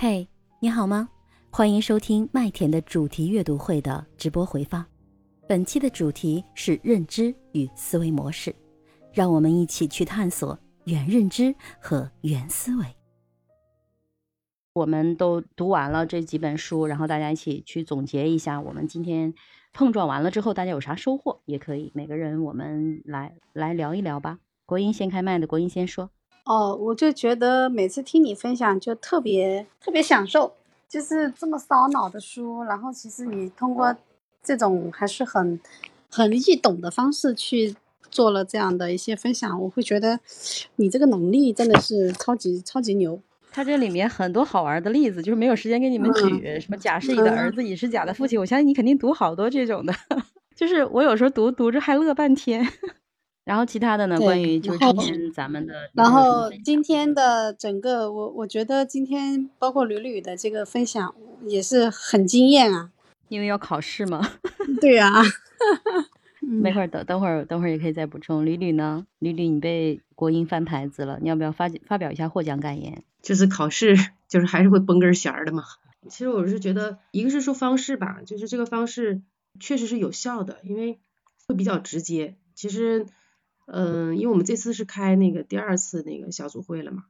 嘿，你好吗？欢迎收听麦田的主题阅读会的直播回放。本期的主题是认知与思维模式，让我们一起去探索原认知和原思维。我们都读完了这几本书，然后大家一起去总结一下，我们今天碰撞完了之后，大家有啥收获？也可以每个人我们来来聊一聊吧。国英先开麦的，国英先说。哦，我就觉得每次听你分享就特别特别享受，就是这么烧脑的书，然后其实你通过这种还是很很易懂的方式去做了这样的一些分享，我会觉得你这个能力真的是超级超级牛。他这里面很多好玩的例子，就是没有时间给你们举，什么甲是乙的儿子，乙是甲的父亲，我相信你肯定读好多这种的，就是我有时候读读着还乐半天。然后其他的呢？关于就是今天咱们的，然后今天的整个，我我觉得今天包括吕吕的这个分享也是很惊艳啊，因为要考试嘛。对呀，没会儿等等会儿等会儿也可以再补充。吕吕呢？吕吕你被国英翻牌子了，你要不要发发表一下获奖感言？就是考试就是还是会绷根弦儿的嘛。其实我是觉得，一个是说方式吧，就是这个方式确实是有效的，因为会比较直接。其实。嗯，因为我们这次是开那个第二次那个小组会了嘛，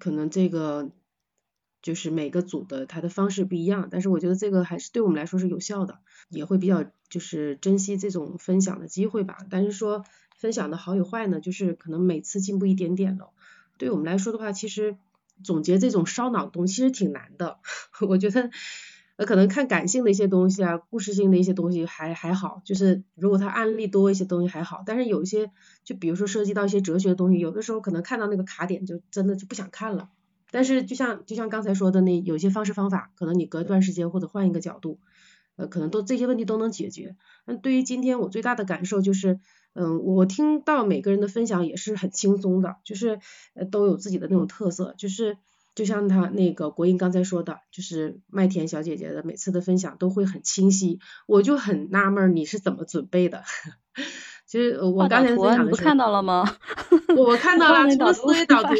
可能这个就是每个组的它的方式不一样，但是我觉得这个还是对我们来说是有效的，也会比较就是珍惜这种分享的机会吧。但是说分享的好与坏呢，就是可能每次进步一点点咯。对我们来说的话，其实总结这种烧脑东西其实挺难的，我觉得。那可能看感性的一些东西啊，故事性的一些东西还还好，就是如果他案例多一些东西还好，但是有一些就比如说涉及到一些哲学的东西，有的时候可能看到那个卡点就真的就不想看了。但是就像就像刚才说的那有些方式方法，可能你隔一段时间或者换一个角度，呃，可能都这些问题都能解决。那对于今天我最大的感受就是，嗯，我听到每个人的分享也是很轻松的，就是呃都有自己的那种特色，就是。就像他那个国英刚才说的，就是麦田小姐姐的每次的分享都会很清晰，我就很纳闷你是怎么准备的。其实我刚才分享的是，看到了吗？我看到了，除了思维导图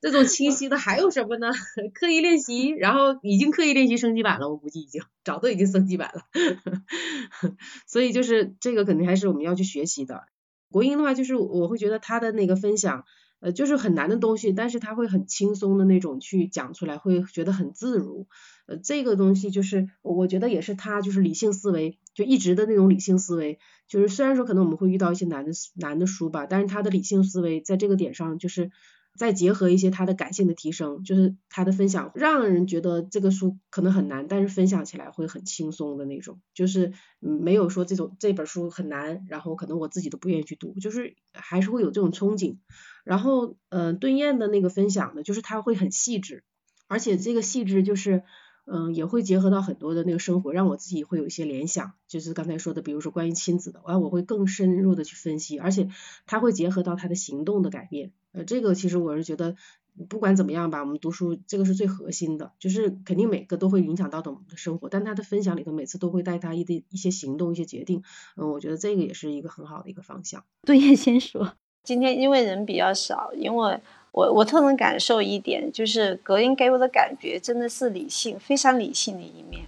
这种清晰的，还有什么呢？刻意练习，然后已经刻意练习升级版了，我估计已经早都已经升级版了。所以就是这个肯定还是我们要去学习的。国英的话，就是我会觉得他的那个分享。呃，就是很难的东西，但是他会很轻松的那种去讲出来，会觉得很自如。呃，这个东西就是我觉得也是他就是理性思维，就一直的那种理性思维。就是虽然说可能我们会遇到一些难的难的书吧，但是他的理性思维在这个点上就是。再结合一些他的感性的提升，就是他的分享，让人觉得这个书可能很难，但是分享起来会很轻松的那种，就是没有说这种这本书很难，然后可能我自己都不愿意去读，就是还是会有这种憧憬。然后，呃，顿燕的那个分享呢，就是他会很细致，而且这个细致就是。嗯，也会结合到很多的那个生活，让我自己会有一些联想，就是刚才说的，比如说关于亲子的，完我会更深入的去分析，而且他会结合到他的行动的改变，呃，这个其实我是觉得不管怎么样吧，我们读书这个是最核心的，就是肯定每个都会影响到的我们的生活，但他的分享里头每次都会带他一的一些行动、一些决定，嗯，我觉得这个也是一个很好的一个方向。对，先说，今天因为人比较少，因为。我我特能感受一点，就是隔音给我的感觉真的是理性，非常理性的一面。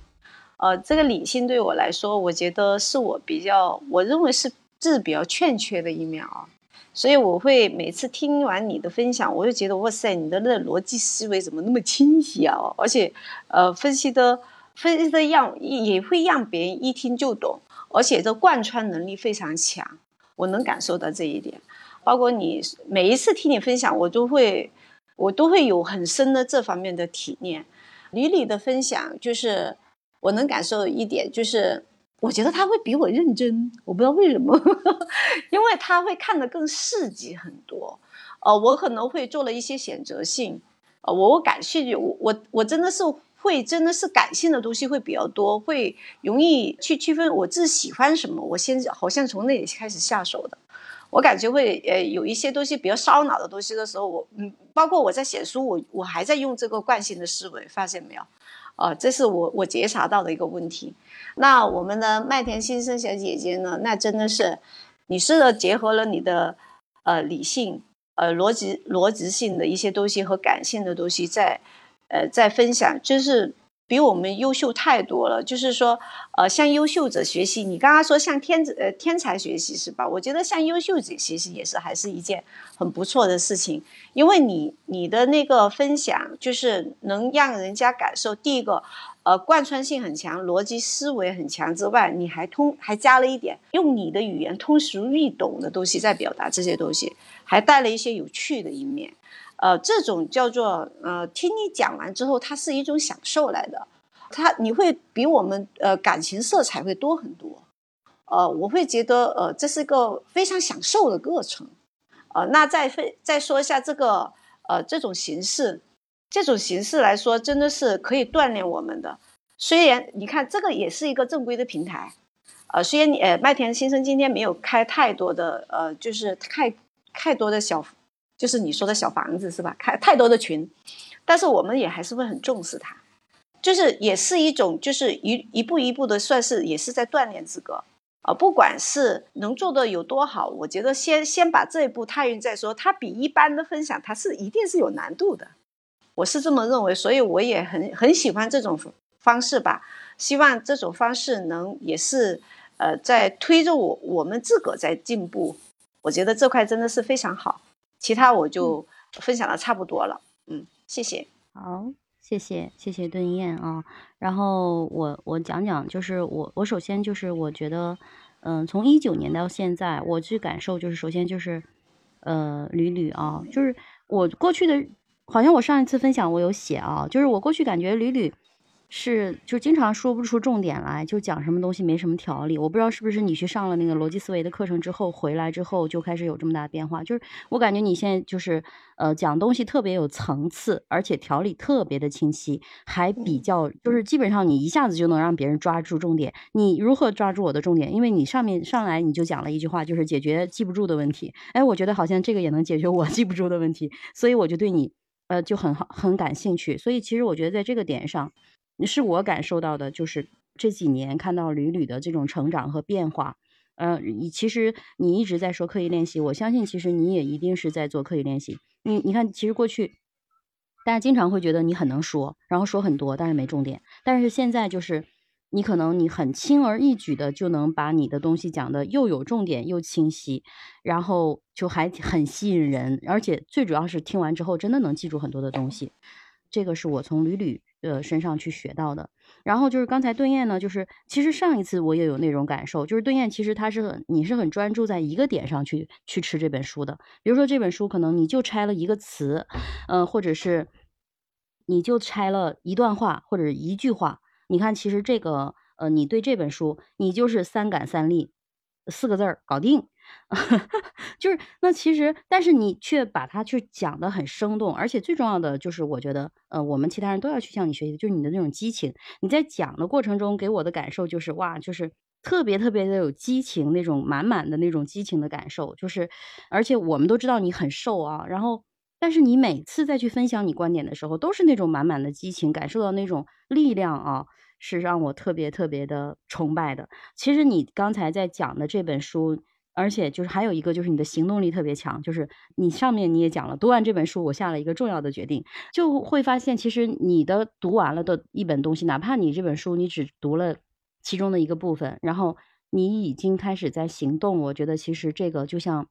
呃，这个理性对我来说，我觉得是我比较，我认为是是比较欠缺的一面啊。所以我会每次听完你的分享，我就觉得哇塞，你的那逻辑思维怎么那么清晰啊？而且呃，分析的分析的让也会让别人一听就懂，而且这贯穿能力非常强，我能感受到这一点。包括你每一次听你分享，我都会，我都会有很深的这方面的体验。李李的分享，就是我能感受一点，就是我觉得他会比我认真，我不知道为什么，因为他会看得更细致很多。呃，我可能会做了一些选择性，呃，我感兴趣，我我我真的是会，真的是感性的东西会比较多，会容易去区分我自己喜欢什么，我先好像从那里开始下手的。我感觉会呃有一些东西比较烧脑的东西的时候，我嗯，包括我在写书，我我还在用这个惯性的思维，发现没有？啊，这是我我觉察到的一个问题。那我们的麦田先生小姐姐呢？那真的是，你是的结合了你的呃理性、呃逻辑逻辑性的一些东西和感性的东西，在呃在分享，就是比我们优秀太多了。就是说，呃，向优秀者学习。你刚刚说向天子呃天才学习是吧？我觉得向优秀者学习也是还是一件很不错的事情，因为你你的那个分享就是能让人家感受，第一个。呃，贯穿性很强，逻辑思维很强之外，你还通还加了一点用你的语言通俗易懂的东西在表达这些东西，还带了一些有趣的一面。呃，这种叫做呃，听你讲完之后，它是一种享受来的，它你会比我们呃感情色彩会多很多。呃，我会觉得呃，这是个非常享受的过程。呃，那再分再说一下这个呃这种形式。这种形式来说，真的是可以锻炼我们的。虽然你看，这个也是一个正规的平台，呃，虽然你呃麦田先生今天没有开太多的呃，就是太太多的小，就是你说的小房子是吧？开太多的群，但是我们也还是会很重视它，就是也是一种，就是一一步一步的，算是也是在锻炼自个啊。不管是能做的有多好，我觉得先先把这一步踏匀再说。它比一般的分享，它是一定是有难度的。我是这么认为，所以我也很很喜欢这种方式吧。希望这种方式能也是呃在推着我我们自个在进步。我觉得这块真的是非常好。其他我就分享的差不多了。嗯，谢谢。好，谢谢谢谢顿燕啊。然后我我讲讲，就是我我首先就是我觉得，嗯，从一九年到现在，我去感受就是首先就是呃屡屡啊，就是我过去的。好像我上一次分享我有写啊，就是我过去感觉屡屡是就经常说不出重点来，就讲什么东西没什么条理。我不知道是不是你去上了那个逻辑思维的课程之后回来之后就开始有这么大的变化。就是我感觉你现在就是呃讲东西特别有层次，而且条理特别的清晰，还比较就是基本上你一下子就能让别人抓住重点。你如何抓住我的重点？因为你上面上来你就讲了一句话，就是解决记不住的问题。哎，我觉得好像这个也能解决我 记不住的问题，所以我就对你。呃，就很好，很感兴趣，所以其实我觉得在这个点上，是我感受到的，就是这几年看到屡屡的这种成长和变化。呃，其实你一直在说刻意练习，我相信其实你也一定是在做刻意练习。你你看，其实过去大家经常会觉得你很能说，然后说很多，但是没重点。但是现在就是。你可能你很轻而易举的就能把你的东西讲的又有重点又清晰，然后就还很吸引人，而且最主要是听完之后真的能记住很多的东西，这个是我从屡屡呃身上去学到的。然后就是刚才顿燕呢，就是其实上一次我也有那种感受，就是顿燕其实他是你是很专注在一个点上去去吃这本书的，比如说这本书可能你就拆了一个词，嗯，或者是你就拆了一段话或者一句话。你看，其实这个，呃，你对这本书，你就是三感三力，四个字儿搞定，就是那其实，但是你却把它去讲的很生动，而且最重要的就是，我觉得，呃，我们其他人都要去向你学习，就是你的那种激情。你在讲的过程中给我的感受就是，哇，就是特别特别的有激情，那种满满的那种激情的感受，就是，而且我们都知道你很瘦啊，然后。但是你每次再去分享你观点的时候，都是那种满满的激情，感受到那种力量啊，是让我特别特别的崇拜的。其实你刚才在讲的这本书，而且就是还有一个就是你的行动力特别强，就是你上面你也讲了，读完这本书，我下了一个重要的决定，就会发现其实你的读完了的一本东西，哪怕你这本书你只读了其中的一个部分，然后你已经开始在行动，我觉得其实这个就像。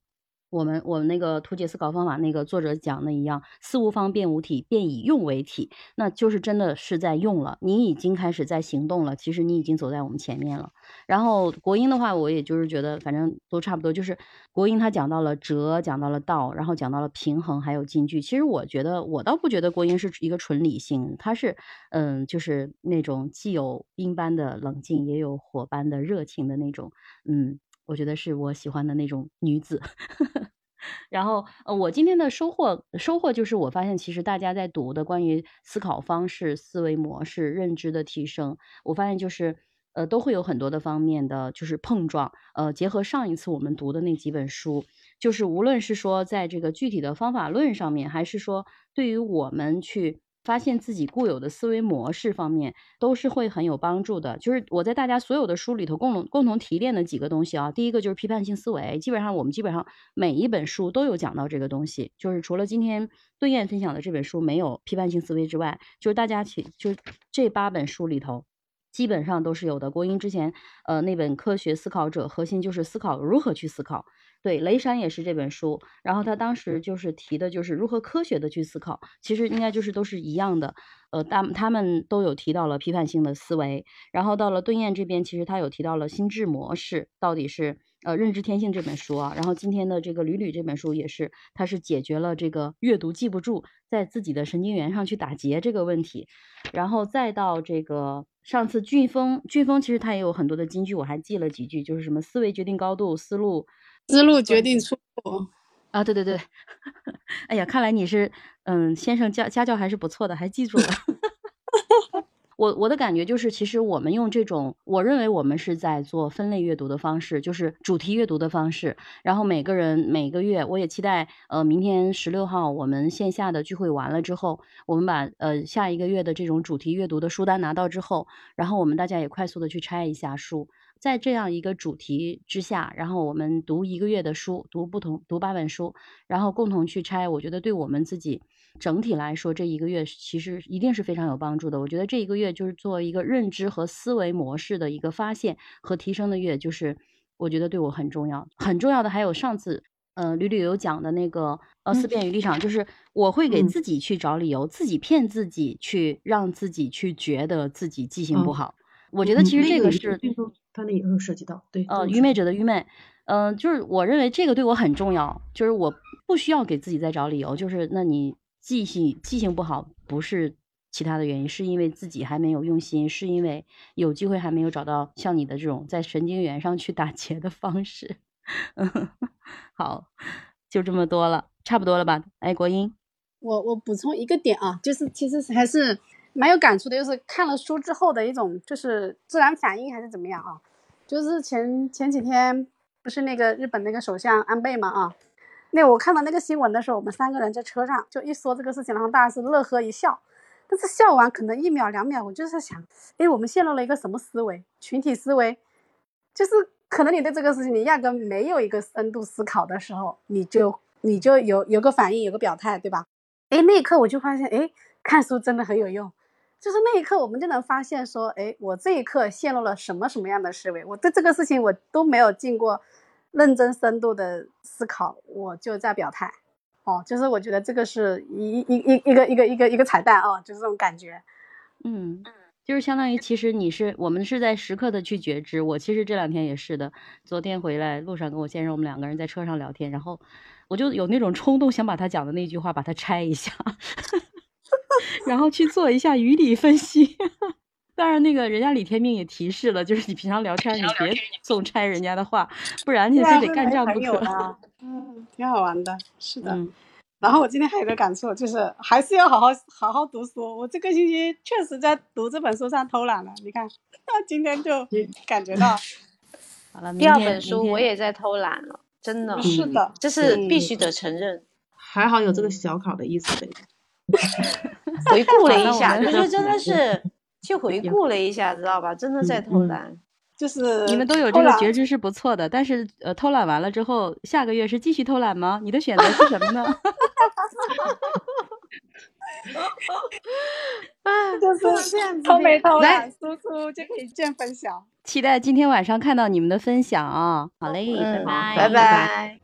我们我们那个图解思考方法那个作者讲的一样，思无方便无体，便以用为体，那就是真的是在用了。你已经开始在行动了，其实你已经走在我们前面了。然后国英的话，我也就是觉得反正都差不多，就是国英他讲到了哲，讲到了道，然后讲到了平衡，还有金句。其实我觉得我倒不觉得国英是一个纯理性，他是嗯，就是那种既有冰般的冷静，也有火般的热情的那种嗯。我觉得是我喜欢的那种女子，然后呃，我今天的收获收获就是我发现其实大家在读的关于思考方式、思维模式、认知的提升，我发现就是呃都会有很多的方面的就是碰撞，呃，结合上一次我们读的那几本书，就是无论是说在这个具体的方法论上面，还是说对于我们去发现自己固有的思维模式方面，都是会很有帮助的。就是我在大家所有的书里头共同共同提炼的几个东西啊，第一个就是批判性思维，基本上我们基本上每一本书都有讲到这个东西。就是除了今天对燕分享的这本书没有批判性思维之外，就是大家其就这八本书里头。基本上都是有的。国英之前，呃，那本《科学思考者》核心就是思考如何去思考。对，雷山也是这本书，然后他当时就是提的就是如何科学的去思考。其实应该就是都是一样的。呃，他他们都有提到了批判性的思维。然后到了顿燕这边，其实他有提到了心智模式到底是呃认知天性这本书啊。然后今天的这个吕吕这本书也是，它是解决了这个阅读记不住，在自己的神经元上去打结这个问题。然后再到这个。上次俊峰，俊峰其实他也有很多的金句，我还记了几句，就是什么思维决定高度，思路思路决定。出路。啊，对对对，哎呀，看来你是嗯，先生家家教还是不错的，还记住了。我我的感觉就是，其实我们用这种，我认为我们是在做分类阅读的方式，就是主题阅读的方式。然后每个人每个月，我也期待，呃，明天十六号我们线下的聚会完了之后，我们把呃下一个月的这种主题阅读的书单拿到之后，然后我们大家也快速的去拆一下书，在这样一个主题之下，然后我们读一个月的书，读不同读八本书，然后共同去拆，我觉得对我们自己。整体来说，这一个月其实一定是非常有帮助的。我觉得这一个月就是做一个认知和思维模式的一个发现和提升的月，就是我觉得对我很重要。很重要的还有上次，呃，吕吕有讲的那个呃思辨与立场，就是我会给自己去找理由，自己骗自己，去让自己去觉得自己记性不好。我觉得其实这个是他那也会涉及到对呃愚昧者的愚昧，嗯，就是我认为这个对我很重要，就是我不需要给自己再找理由，就是那你。记性记性不好不是其他的原因，是因为自己还没有用心，是因为有机会还没有找到像你的这种在神经元上去打结的方式。好，就这么多了，差不多了吧？哎，国英，我我补充一个点啊，就是其实还是蛮有感触的，就是看了书之后的一种就是自然反应还是怎么样啊？就是前前几天不是那个日本那个首相安倍嘛啊？那我看到那个新闻的时候，我们三个人在车上就一说这个事情，然后大家是乐呵一笑。但是笑完可能一秒两秒，我就是想，哎，我们陷入了一个什么思维？群体思维，就是可能你对这个事情你压根没有一个深度思考的时候，你就你就有有个反应，有个表态，对吧？哎，那一刻我就发现，哎，看书真的很有用。就是那一刻，我们就能发现说，哎，我这一刻陷入了什么什么样的思维？我对这个事情我都没有进过。认真深度的思考，我就在表态，哦，就是我觉得这个是一一一一个一个一个一个彩蛋哦，就是这种感觉，嗯，就是相当于其实你是我们是在时刻的去觉知，我其实这两天也是的，昨天回来路上跟我先生我们两个人在车上聊天，然后我就有那种冲动想把他讲的那句话把它拆一下，然后去做一下语理分析。当然，那个人家李天命也提示了，就是你平常聊天，你别总拆人家的话，不然你非得干仗不可。嗯，挺好玩的，是的。然后我今天还有个感触，就是还是要好好好好读书。我这个星期确实在读这本书上偷懒了，你看，今天就感觉到。好了，第二本书我也在偷懒了，真的。是的，这是必须得承认。还好有这个小考的意思。回顾了一下，就是真的是。去回顾了一下，知道吧？真的在偷懒，就是你们都有这个觉知是不错的。但是，呃，偷懒完了之后，下个月是继续偷懒吗？你的选择是什么呢？啊，就是这样子，偷没偷懒，输出就可以见分享。期待今天晚上看到你们的分享啊！好嘞，拜拜，拜拜。